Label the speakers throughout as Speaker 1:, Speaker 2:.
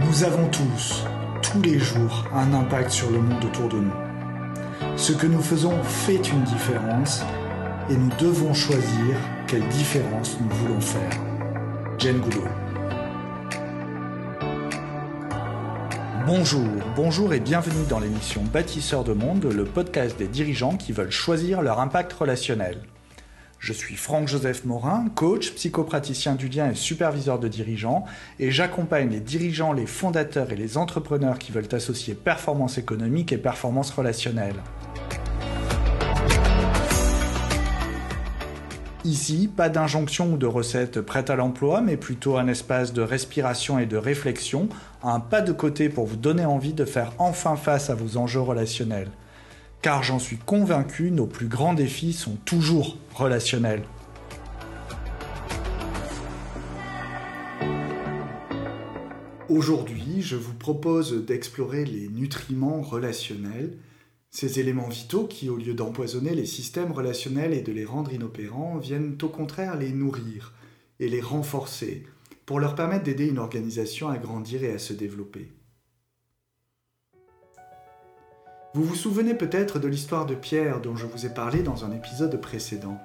Speaker 1: Nous avons tous, tous les jours, un impact sur le monde autour de nous. Ce que nous faisons fait une différence et nous devons choisir quelle différence nous voulons faire. Jane Goodall. Bonjour, bonjour et bienvenue dans l'émission Bâtisseurs de monde, le podcast des dirigeants qui veulent choisir leur impact relationnel. Je suis Franck-Joseph Morin, coach, psychopraticien du lien et superviseur de dirigeants, et j'accompagne les dirigeants, les fondateurs et les entrepreneurs qui veulent associer performance économique et performance relationnelle. Ici, pas d'injonction ou de recette prête à l'emploi, mais plutôt un espace de respiration et de réflexion, un pas de côté pour vous donner envie de faire enfin face à vos enjeux relationnels car j'en suis convaincu, nos plus grands défis sont toujours relationnels. Aujourd'hui, je vous propose d'explorer les nutriments relationnels, ces éléments vitaux qui, au lieu d'empoisonner les systèmes relationnels et de les rendre inopérants, viennent au contraire les nourrir et les renforcer pour leur permettre d'aider une organisation à grandir et à se développer. Vous vous souvenez peut-être de l'histoire de Pierre dont je vous ai parlé dans un épisode précédent.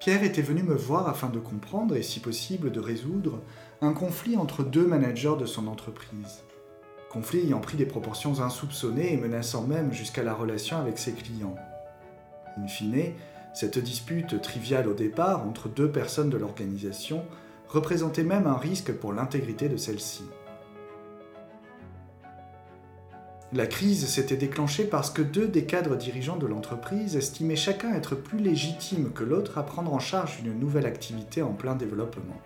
Speaker 1: Pierre était venu me voir afin de comprendre et si possible de résoudre un conflit entre deux managers de son entreprise. Conflit ayant pris des proportions insoupçonnées et menaçant même jusqu'à la relation avec ses clients. In fine, cette dispute triviale au départ entre deux personnes de l'organisation représentait même un risque pour l'intégrité de celle-ci. La crise s'était déclenchée parce que deux des cadres dirigeants de l'entreprise estimaient chacun être plus légitime que l'autre à prendre en charge une nouvelle activité en plein développement.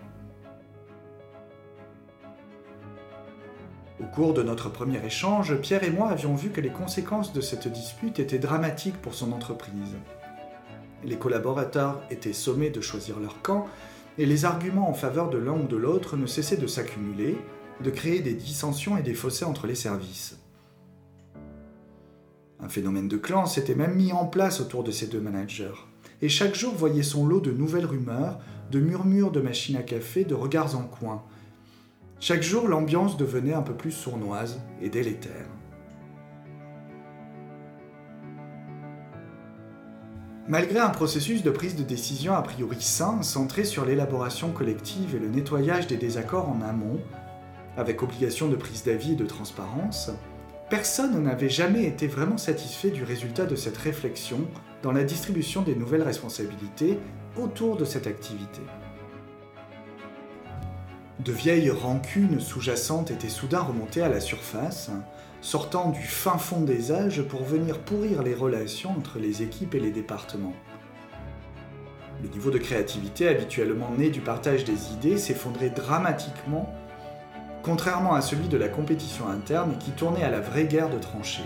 Speaker 1: Au cours de notre premier échange, Pierre et moi avions vu que les conséquences de cette dispute étaient dramatiques pour son entreprise. Les collaborateurs étaient sommés de choisir leur camp et les arguments en faveur de l'un ou de l'autre ne cessaient de s'accumuler, de créer des dissensions et des fossés entre les services. Un phénomène de clan s'était même mis en place autour de ces deux managers. Et chaque jour voyait son lot de nouvelles rumeurs, de murmures de machines à café, de regards en coin. Chaque jour, l'ambiance devenait un peu plus sournoise et délétère. Malgré un processus de prise de décision a priori sain, centré sur l'élaboration collective et le nettoyage des désaccords en amont, avec obligation de prise d'avis et de transparence, Personne n'avait jamais été vraiment satisfait du résultat de cette réflexion dans la distribution des nouvelles responsabilités autour de cette activité. De vieilles rancunes sous-jacentes étaient soudain remontées à la surface, sortant du fin fond des âges pour venir pourrir les relations entre les équipes et les départements. Le niveau de créativité habituellement né du partage des idées s'effondrait dramatiquement contrairement à celui de la compétition interne qui tournait à la vraie guerre de tranchées.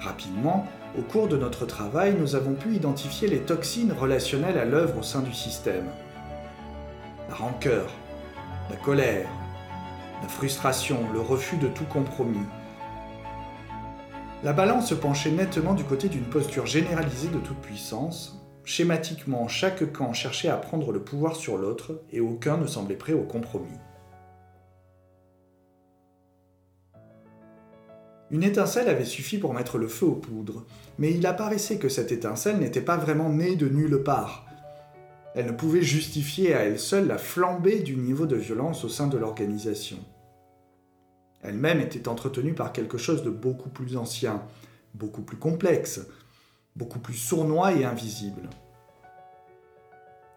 Speaker 1: Rapidement, au cours de notre travail, nous avons pu identifier les toxines relationnelles à l'œuvre au sein du système. La rancœur, la colère, la frustration, le refus de tout compromis. La balance penchait nettement du côté d'une posture généralisée de toute puissance, Schématiquement, chaque camp cherchait à prendre le pouvoir sur l'autre et aucun ne semblait prêt au compromis. Une étincelle avait suffi pour mettre le feu aux poudres, mais il apparaissait que cette étincelle n'était pas vraiment née de nulle part. Elle ne pouvait justifier à elle seule la flambée du niveau de violence au sein de l'organisation. Elle-même était entretenue par quelque chose de beaucoup plus ancien, beaucoup plus complexe, beaucoup plus sournois et invisible.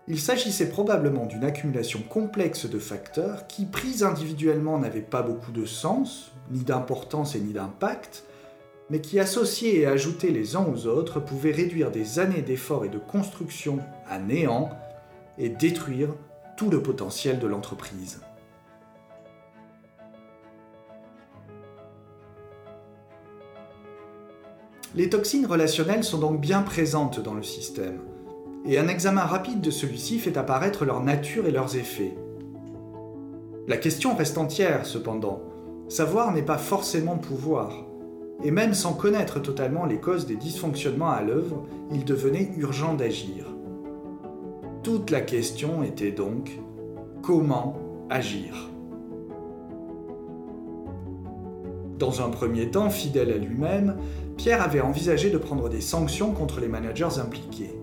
Speaker 1: Il s'agissait probablement d'une accumulation complexe de facteurs qui, pris individuellement, n'avaient pas beaucoup de sens, ni d'importance et ni d'impact, mais qui, associés et ajoutés les uns aux autres, pouvaient réduire des années d'efforts et de construction à néant et détruire tout le potentiel de l'entreprise. Les toxines relationnelles sont donc bien présentes dans le système, et un examen rapide de celui-ci fait apparaître leur nature et leurs effets. La question reste entière, cependant. Savoir n'est pas forcément pouvoir. Et même sans connaître totalement les causes des dysfonctionnements à l'œuvre, il devenait urgent d'agir. Toute la question était donc comment agir? Dans un premier temps, fidèle à lui-même, Pierre avait envisagé de prendre des sanctions contre les managers impliqués.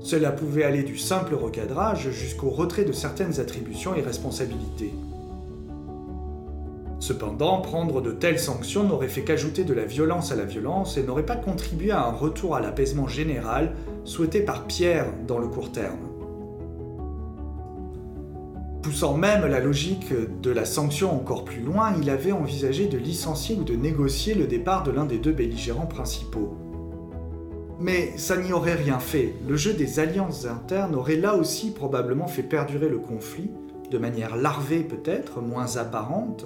Speaker 1: Cela pouvait aller du simple recadrage jusqu'au retrait de certaines attributions et responsabilités. Cependant, prendre de telles sanctions n'aurait fait qu'ajouter de la violence à la violence et n'aurait pas contribué à un retour à l'apaisement général souhaité par Pierre dans le court terme. Poussant même la logique de la sanction encore plus loin, il avait envisagé de licencier ou de négocier le départ de l'un des deux belligérants principaux. Mais ça n'y aurait rien fait. Le jeu des alliances internes aurait là aussi probablement fait perdurer le conflit, de manière larvée peut-être, moins apparente,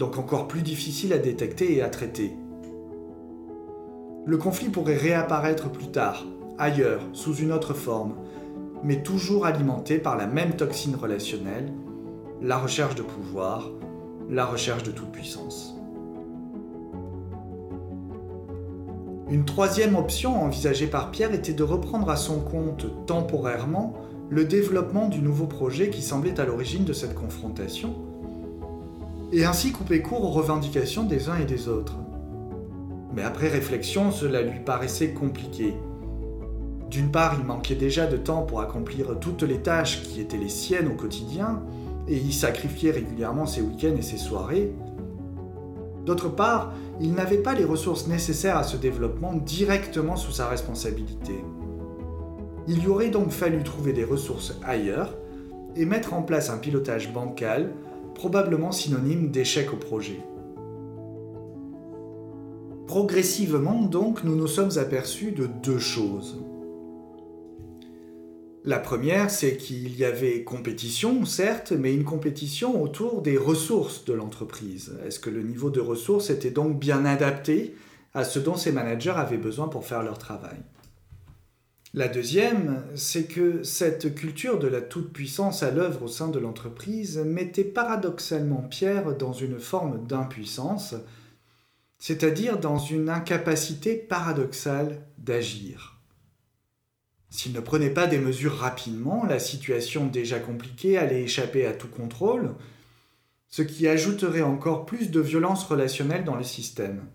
Speaker 1: donc encore plus difficile à détecter et à traiter. Le conflit pourrait réapparaître plus tard, ailleurs, sous une autre forme, mais toujours alimenté par la même toxine relationnelle, la recherche de pouvoir, la recherche de toute puissance. Une troisième option envisagée par Pierre était de reprendre à son compte temporairement le développement du nouveau projet qui semblait à l'origine de cette confrontation, et ainsi couper court aux revendications des uns et des autres. Mais après réflexion, cela lui paraissait compliqué. D'une part, il manquait déjà de temps pour accomplir toutes les tâches qui étaient les siennes au quotidien, et y sacrifiait régulièrement ses week-ends et ses soirées. D'autre part, il n'avait pas les ressources nécessaires à ce développement directement sous sa responsabilité. Il aurait donc fallu trouver des ressources ailleurs et mettre en place un pilotage bancal, probablement synonyme d'échec au projet. Progressivement donc, nous nous sommes aperçus de deux choses. La première, c'est qu'il y avait compétition, certes, mais une compétition autour des ressources de l'entreprise. Est-ce que le niveau de ressources était donc bien adapté à ce dont ces managers avaient besoin pour faire leur travail? La deuxième, c'est que cette culture de la toute-puissance à l'œuvre au sein de l'entreprise mettait paradoxalement Pierre dans une forme d'impuissance, c'est-à-dire dans une incapacité paradoxale d'agir. S'il ne prenait pas des mesures rapidement, la situation déjà compliquée allait échapper à tout contrôle, ce qui ajouterait encore plus de violence relationnelle dans le système.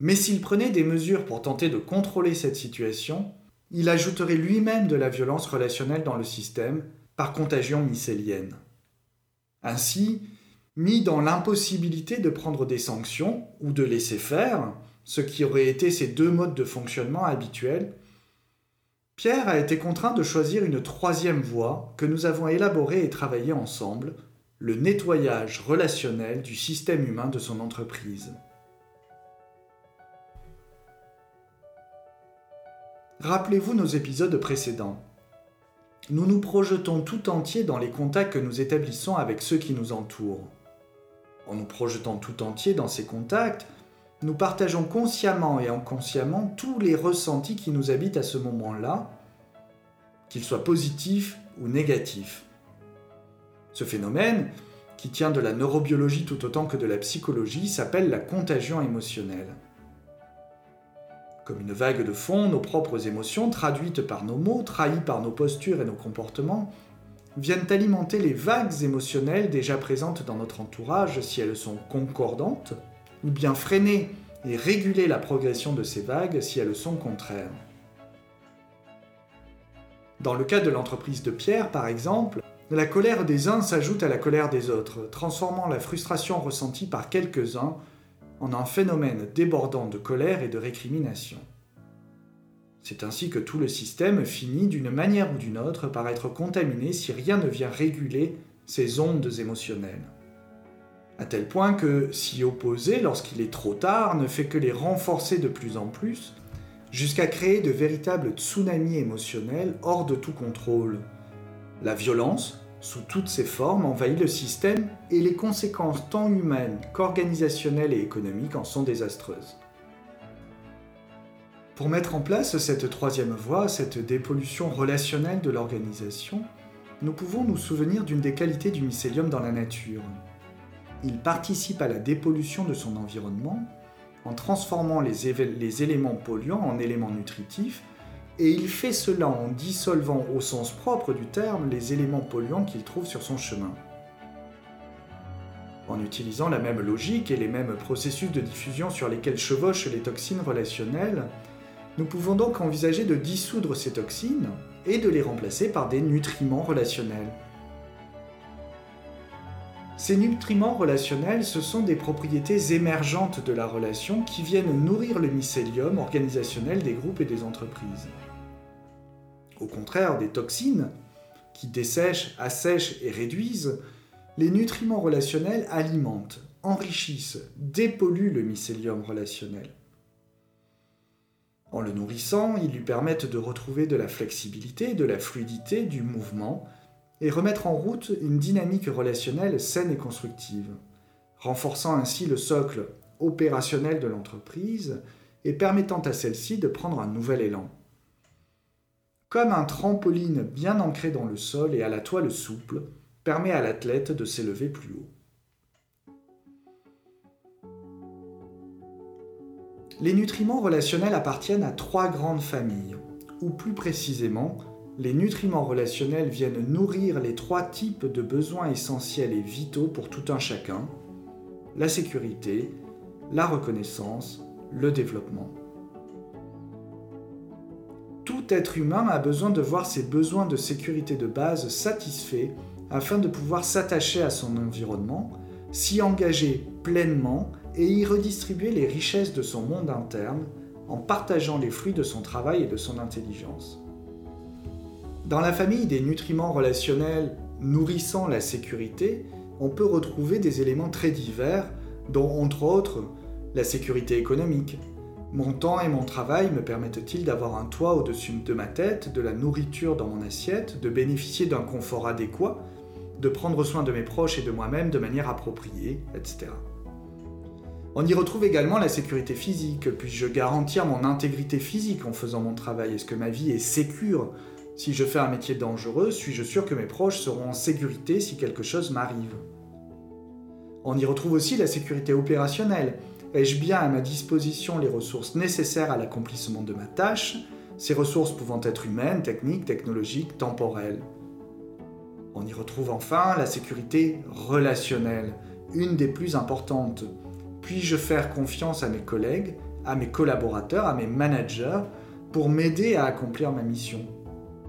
Speaker 1: Mais s'il prenait des mesures pour tenter de contrôler cette situation, il ajouterait lui-même de la violence relationnelle dans le système par contagion mycélienne. Ainsi, mis dans l'impossibilité de prendre des sanctions ou de laisser faire, ce qui aurait été ses deux modes de fonctionnement habituels, Pierre a été contraint de choisir une troisième voie que nous avons élaborée et travaillée ensemble, le nettoyage relationnel du système humain de son entreprise. Rappelez-vous nos épisodes précédents. Nous nous projetons tout entier dans les contacts que nous établissons avec ceux qui nous entourent. En nous projetant tout entier dans ces contacts, nous partageons consciemment et inconsciemment tous les ressentis qui nous habitent à ce moment-là, qu'ils soient positifs ou négatifs. Ce phénomène, qui tient de la neurobiologie tout autant que de la psychologie, s'appelle la contagion émotionnelle. Comme une vague de fond, nos propres émotions, traduites par nos mots, trahies par nos postures et nos comportements, viennent alimenter les vagues émotionnelles déjà présentes dans notre entourage si elles sont concordantes, ou bien freiner et réguler la progression de ces vagues si elles sont contraires. Dans le cas de l'entreprise de Pierre, par exemple, la colère des uns s'ajoute à la colère des autres, transformant la frustration ressentie par quelques-uns en un phénomène débordant de colère et de récrimination. C'est ainsi que tout le système finit d'une manière ou d'une autre par être contaminé si rien ne vient réguler ces ondes émotionnelles à tel point que s'y opposer lorsqu'il est trop tard ne fait que les renforcer de plus en plus, jusqu'à créer de véritables tsunamis émotionnels hors de tout contrôle. La violence, sous toutes ses formes, envahit le système et les conséquences tant humaines qu'organisationnelles et économiques en sont désastreuses. Pour mettre en place cette troisième voie, cette dépollution relationnelle de l'organisation, nous pouvons nous souvenir d'une des qualités du mycélium dans la nature, il participe à la dépollution de son environnement en transformant les, éléments polluants en éléments nutritifs, et il fait cela en dissolvant au sens propre du terme les éléments polluants qu'il trouve sur son chemin. En utilisant la même logique et les mêmes processus de diffusion sur lesquels chevauchent les toxines relationnelles, nous pouvons donc envisager de dissoudre ces toxines et de les remplacer par des nutriments relationnels. Ces nutriments relationnels, ce sont des propriétés émergentes de la relation qui viennent nourrir le mycélium organisationnel des groupes et des entreprises. Au contraire des toxines, qui dessèchent, assèchent et réduisent, les nutriments relationnels alimentent, enrichissent, dépolluent le mycélium relationnel. En le nourrissant, ils lui permettent de retrouver de la flexibilité, de la fluidité, du mouvement, et remettre en route une dynamique relationnelle saine et constructive, renforçant ainsi le socle opérationnel de l'entreprise et permettant à celle-ci de prendre un nouvel élan. Comme un trampoline bien ancré dans le sol et à la toile souple, permet à l'athlète de s'élever plus haut. Les nutriments relationnels appartiennent à trois grandes familles, ou plus précisément les nutriments relationnels viennent nourrir les trois types de besoins essentiels et vitaux pour tout un chacun, la sécurité, la reconnaissance, le développement. Tout être humain a besoin de voir ses besoins de sécurité de base satisfaits afin de pouvoir s'attacher à son environnement, s'y engager pleinement et y redistribuer les richesses de son monde interne en partageant les fruits de son travail et de son intelligence. Dans la famille des nutriments relationnels nourrissant la sécurité, on peut retrouver des éléments très divers, dont entre autres la sécurité économique. Mon temps et mon travail me permettent-ils d'avoir un toit au-dessus de ma tête, de la nourriture dans mon assiette, de bénéficier d'un confort adéquat, de prendre soin de mes proches et de moi-même de manière appropriée, etc. On y retrouve également la sécurité physique. Puis-je garantir mon intégrité physique en faisant mon travail? Est-ce que ma vie est sécure? Si je fais un métier dangereux, suis-je sûr que mes proches seront en sécurité si quelque chose m'arrive? On y retrouve aussi la sécurité opérationnelle. Ai-je bien à ma disposition les ressources nécessaires à l'accomplissement de ma tâche, ces ressources pouvant être humaines, techniques, technologiques, temporelles? On y retrouve enfin la sécurité relationnelle, une des plus importantes. Puis-je faire confiance à mes collègues, à mes collaborateurs, à mes managers pour m'aider à accomplir ma mission?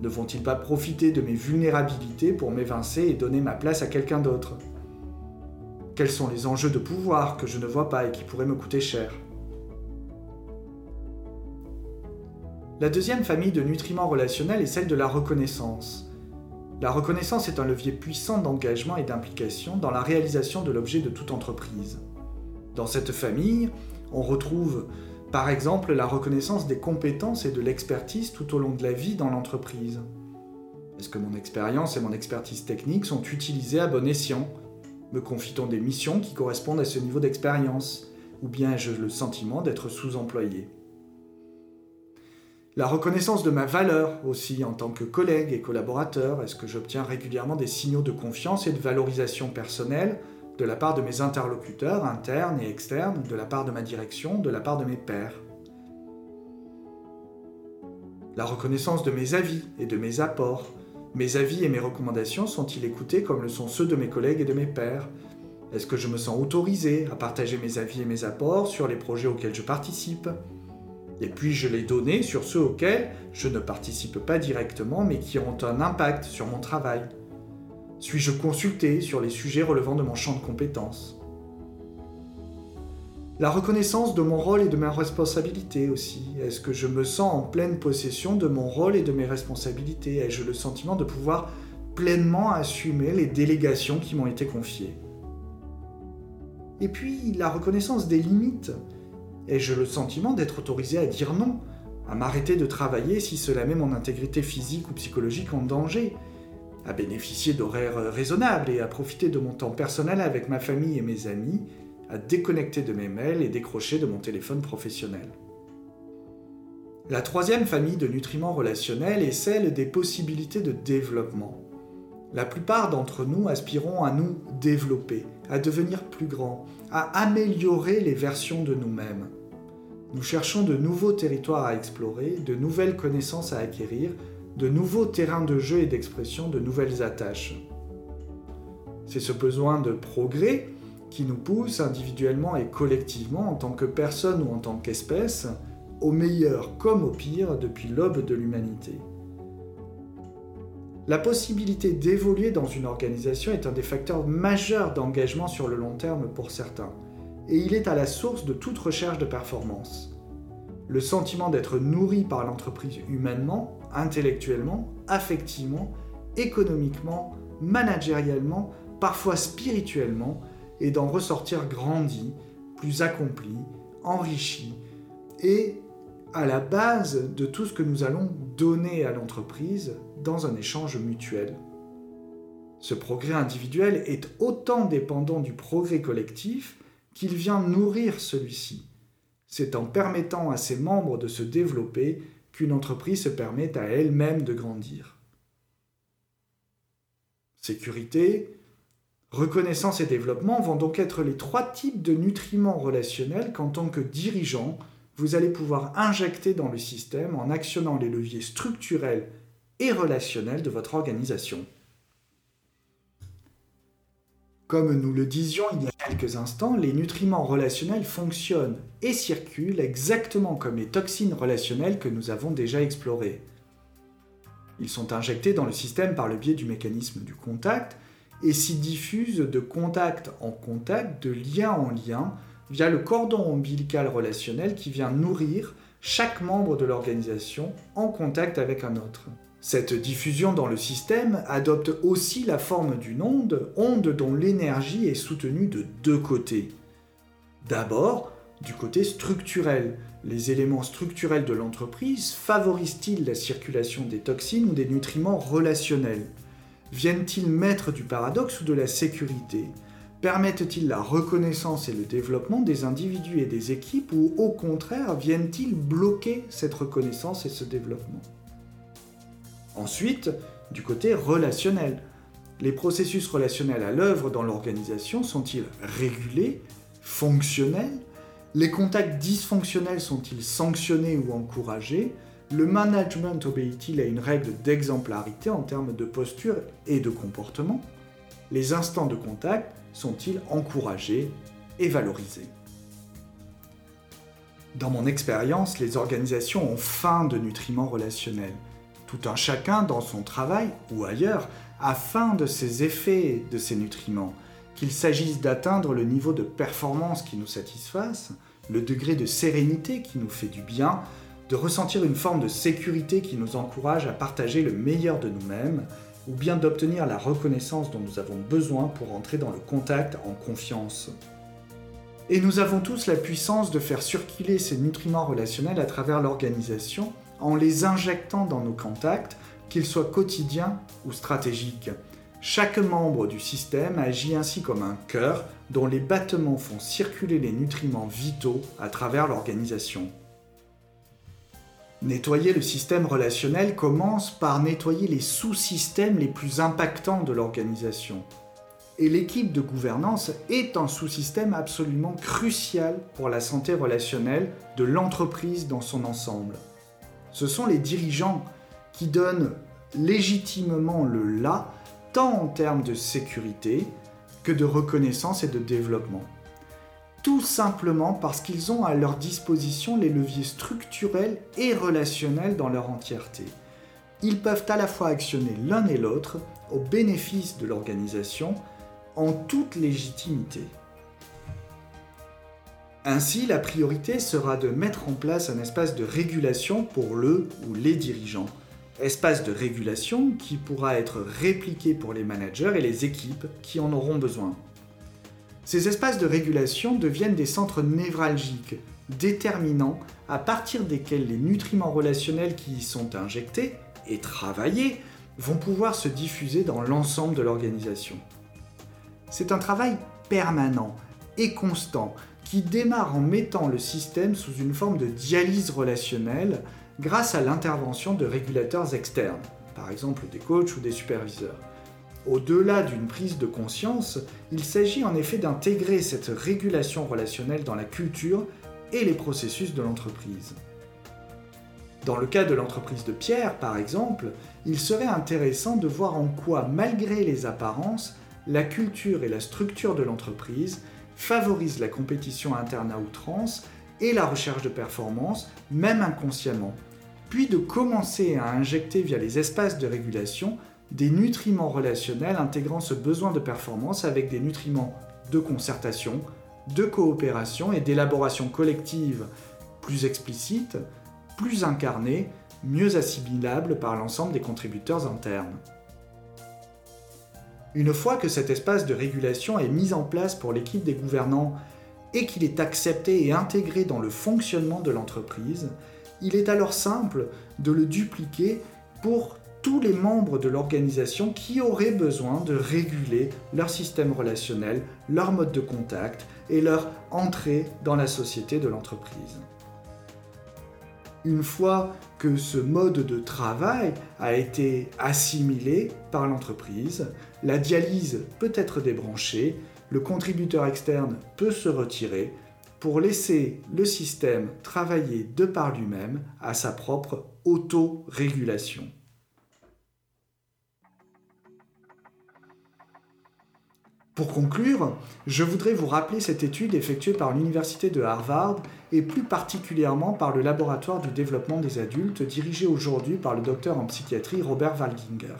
Speaker 1: Ne vont-ils pas profiter de mes vulnérabilités pour m'évincer et donner ma place à quelqu'un d'autre? Quels sont les enjeux de pouvoir que je ne vois pas et qui pourraient me coûter cher? La deuxième famille de nutriments relationnels est celle de la reconnaissance. La reconnaissance est un levier puissant d'engagement et d'implication dans la réalisation de l'objet de toute entreprise. Dans cette famille, on retrouve par exemple, la reconnaissance des compétences et de l'expertise tout au long de la vie dans l'entreprise. Est-ce que mon expérience et mon expertise technique sont utilisées à bon escient? Me confie-t-on des missions qui correspondent à ce niveau d'expérience? Ou bien ai-je le sentiment d'être sous-employé? La reconnaissance de ma valeur aussi en tant que collègue et collaborateur. Est-ce que j'obtiens régulièrement des signaux de confiance et de valorisation personnelle? De la part de mes interlocuteurs internes et externes, de la part de ma direction, de la part de mes pairs. La reconnaissance de mes avis et de mes apports. Mes avis et mes recommandations sont-ils écoutés comme le sont ceux de mes collègues et de mes pairs? Est-ce que je me sens autorisé à partager mes avis et mes apports sur les projets auxquels je participe? Et puis-je les donner sur ceux auxquels je ne participe pas directement mais qui ont un impact sur mon travail suis-je consulté sur les sujets relevant de mon champ de compétences? La reconnaissance de mon rôle et de mes responsabilités aussi. Est-ce que je me sens en pleine possession de mon rôle et de mes responsabilités? Ai-je le sentiment de pouvoir pleinement assumer les délégations qui m'ont été confiées? Et puis la reconnaissance des limites. Ai-je le sentiment d'être autorisé à dire non, à m'arrêter de travailler si cela met mon intégrité physique ou psychologique en danger? À bénéficier d'horaires raisonnables et à profiter de mon temps personnel avec ma famille et mes amis, à déconnecter de mes mails et décrocher de mon téléphone professionnel. La troisième famille de nutriments relationnels est celle des possibilités de développement. La plupart d'entre nous aspirons à nous développer, à devenir plus grands, à améliorer les versions de nous-mêmes. Nous cherchons de nouveaux territoires à explorer, de nouvelles connaissances à acquérir, de nouveaux terrains de jeu et d'expression, de nouvelles attaches. C'est ce besoin de progrès qui nous pousse individuellement et collectivement en tant que personne ou en tant qu'espèce, au meilleur comme au pire depuis l'aube de l'humanité. La possibilité d'évoluer dans une organisation est un des facteurs majeurs d'engagement sur le long terme pour certains, et il est à la source de toute recherche de performance. Le sentiment d'être nourri par l'entreprise humainement, intellectuellement, affectivement, économiquement, managériellement, parfois spirituellement, et d'en ressortir grandi, plus accompli, enrichi, et à la base de tout ce que nous allons donner à l'entreprise dans un échange mutuel. Ce progrès individuel est autant dépendant du progrès collectif qu'il vient nourrir celui-ci. C'est en permettant à ses membres de se développer qu'une entreprise se permet à elle-même de grandir. Sécurité, reconnaissance et développement vont donc être les trois types de nutriments relationnels qu'en tant que dirigeant, vous allez pouvoir injecter dans le système en actionnant les leviers structurels et relationnels de votre organisation. Comme nous le disions il y a quelques instants, les nutriments relationnels fonctionnent et circulent exactement comme les toxines relationnelles que nous avons déjà explorées. Ils sont injectés dans le système par le biais du mécanisme du contact et s'y diffusent de contact en contact, de lien en lien, via le cordon ombilical relationnel qui vient nourrir chaque membre de l'organisation en contact avec un autre. Cette diffusion dans le système adopte aussi la forme d'une onde, onde dont l'énergie est soutenue de deux côtés. D'abord, du côté structurel, les éléments structurels de l'entreprise favorisent-ils la circulation des toxines ou des nutriments relationnels? Viennent-ils mettre du paradoxe ou de la sécurité? Permettent-ils la reconnaissance et le développement des individus et des équipes ou au contraire viennent-ils bloquer cette reconnaissance et ce développement? Ensuite, du côté relationnel, les processus relationnels à l'œuvre dans l'organisation sont-ils régulés, fonctionnels? Les contacts dysfonctionnels sont-ils sanctionnés ou encouragés? Le management obéit-il à une règle d'exemplarité en termes de posture et de comportement? Les instants de contact sont-ils encouragés et valorisés? Dans mon expérience, les organisations ont faim de nutriments relationnels tout un chacun dans son travail ou ailleurs, afin de ces effets de ces nutriments, qu'il s'agisse d'atteindre le niveau de performance qui nous satisfasse, le degré de sérénité qui nous fait du bien, de ressentir une forme de sécurité qui nous encourage à partager le meilleur de nous-mêmes, ou bien d'obtenir la reconnaissance dont nous avons besoin pour entrer dans le contact en confiance. Et nous avons tous la puissance de faire circuler ces nutriments relationnels à travers l'organisation en les injectant dans nos contacts, qu'ils soient quotidiens ou stratégiques. Chaque membre du système agit ainsi comme un cœur dont les battements font circuler les nutriments vitaux à travers l'organisation. Nettoyer le système relationnel commence par nettoyer les sous-systèmes les plus impactants de l'organisation. Et l'équipe de gouvernance est un sous-système absolument crucial pour la santé relationnelle de l'entreprise dans son ensemble ce sont les dirigeants qui donnent légitimement le là, tant en termes de sécurité que de reconnaissance et de développement. Tout simplement parce qu'ils ont à leur disposition les leviers structurels et relationnels dans leur entièreté. Ils peuvent à la fois actionner l'un et l'autre au bénéfice de l'organisation en toute légitimité. Ainsi, la priorité sera de mettre en place un espace de régulation pour le ou les dirigeants. Espace de régulation qui pourra être répliqué pour les managers et les équipes qui en auront besoin. Ces espaces de régulation deviennent des centres névralgiques, déterminants, à partir desquels les nutriments relationnels qui y sont injectés et travaillés vont pouvoir se diffuser dans l'ensemble de l'organisation. C'est un travail permanent et constant qui démarre en mettant le système sous une forme de dialyse relationnelle grâce à l'intervention de régulateurs externes, par exemple des coachs ou des superviseurs. Au-delà d'une prise de conscience, il s'agit en effet d'intégrer cette régulation relationnelle dans la culture et les processus de l'entreprise. Dans le cas de l'entreprise de Pierre, par exemple, il serait intéressant de voir en quoi, malgré les apparences, la culture et la structure de l'entreprise favorise la compétition interne à outrance et la recherche de performance, même inconsciemment, puis de commencer à injecter via les espaces de régulation des nutriments relationnels intégrant ce besoin de performance avec des nutriments de concertation, de coopération et d'élaboration collective plus explicites, plus incarnées, mieux assimilables par l'ensemble des contributeurs internes. Une fois que cet espace de régulation est mis en place pour l'équipe des gouvernants et qu'il est accepté et intégré dans le fonctionnement de l'entreprise, il est alors simple de le dupliquer pour tous les membres de l'organisation qui auraient besoin de réguler leur système relationnel, leur mode de contact et leur entrée dans la société de l'entreprise. Une fois que ce mode de travail a été assimilé par l'entreprise, la dialyse peut être débranchée, le contributeur externe peut se retirer pour laisser le système travailler de par lui-même à sa propre auto-régulation. Pour conclure, je voudrais vous rappeler cette étude effectuée par l'Université de Harvard et plus particulièrement par le Laboratoire du développement des adultes dirigé aujourd'hui par le docteur en psychiatrie Robert Waldinger.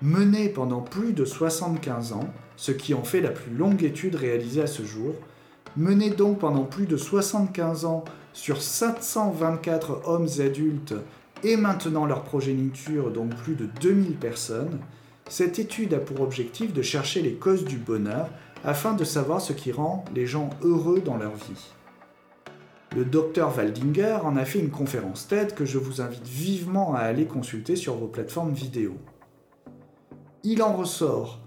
Speaker 1: Menée pendant plus de 75 ans, ce qui en fait la plus longue étude réalisée à ce jour, menée donc pendant plus de 75 ans sur 724 hommes adultes et maintenant leur progéniture, donc plus de 2000 personnes, cette étude a pour objectif de chercher les causes du bonheur afin de savoir ce qui rend les gens heureux dans leur vie. Le docteur Waldinger en a fait une conférence TED que je vous invite vivement à aller consulter sur vos plateformes vidéo. Il en ressort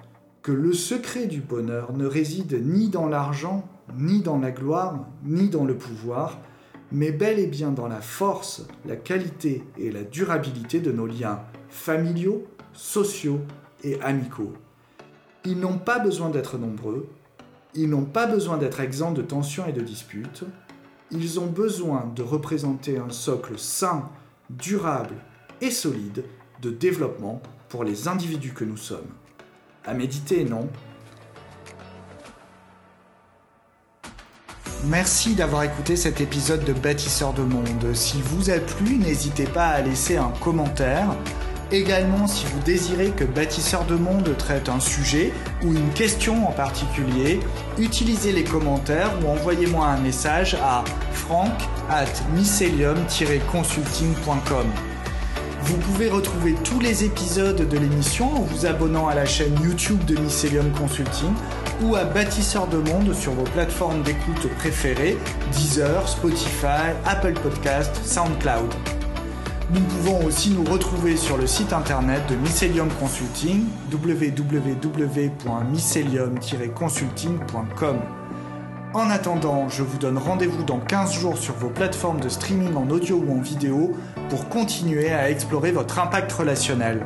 Speaker 1: que le secret du bonheur ne réside ni dans l'argent, ni dans la gloire, ni dans le pouvoir, mais bel et bien dans la force, la qualité et la durabilité de nos liens familiaux, sociaux et amicaux. Ils n'ont pas besoin d'être nombreux, ils n'ont pas besoin d'être exempts de tensions et de disputes, ils ont besoin de représenter un socle sain, durable et solide de développement pour les individus que nous sommes. À méditer, non? Merci d'avoir écouté cet épisode de Bâtisseur de Monde. Si vous a plu, n'hésitez pas à laisser un commentaire Également, si vous désirez que Bâtisseur de Monde traite un sujet ou une question en particulier, utilisez les commentaires ou envoyez-moi un message à frank at mycelium-consulting.com. Vous pouvez retrouver tous les épisodes de l'émission en vous abonnant à la chaîne YouTube de Mycelium Consulting ou à Bâtisseur de Monde sur vos plateformes d'écoute préférées, Deezer, Spotify, Apple Podcast, SoundCloud. Nous pouvons aussi nous retrouver sur le site internet de Mycelium Consulting, www.mycelium-consulting.com. En attendant, je vous donne rendez-vous dans 15 jours sur vos plateformes de streaming en audio ou en vidéo pour continuer à explorer votre impact relationnel.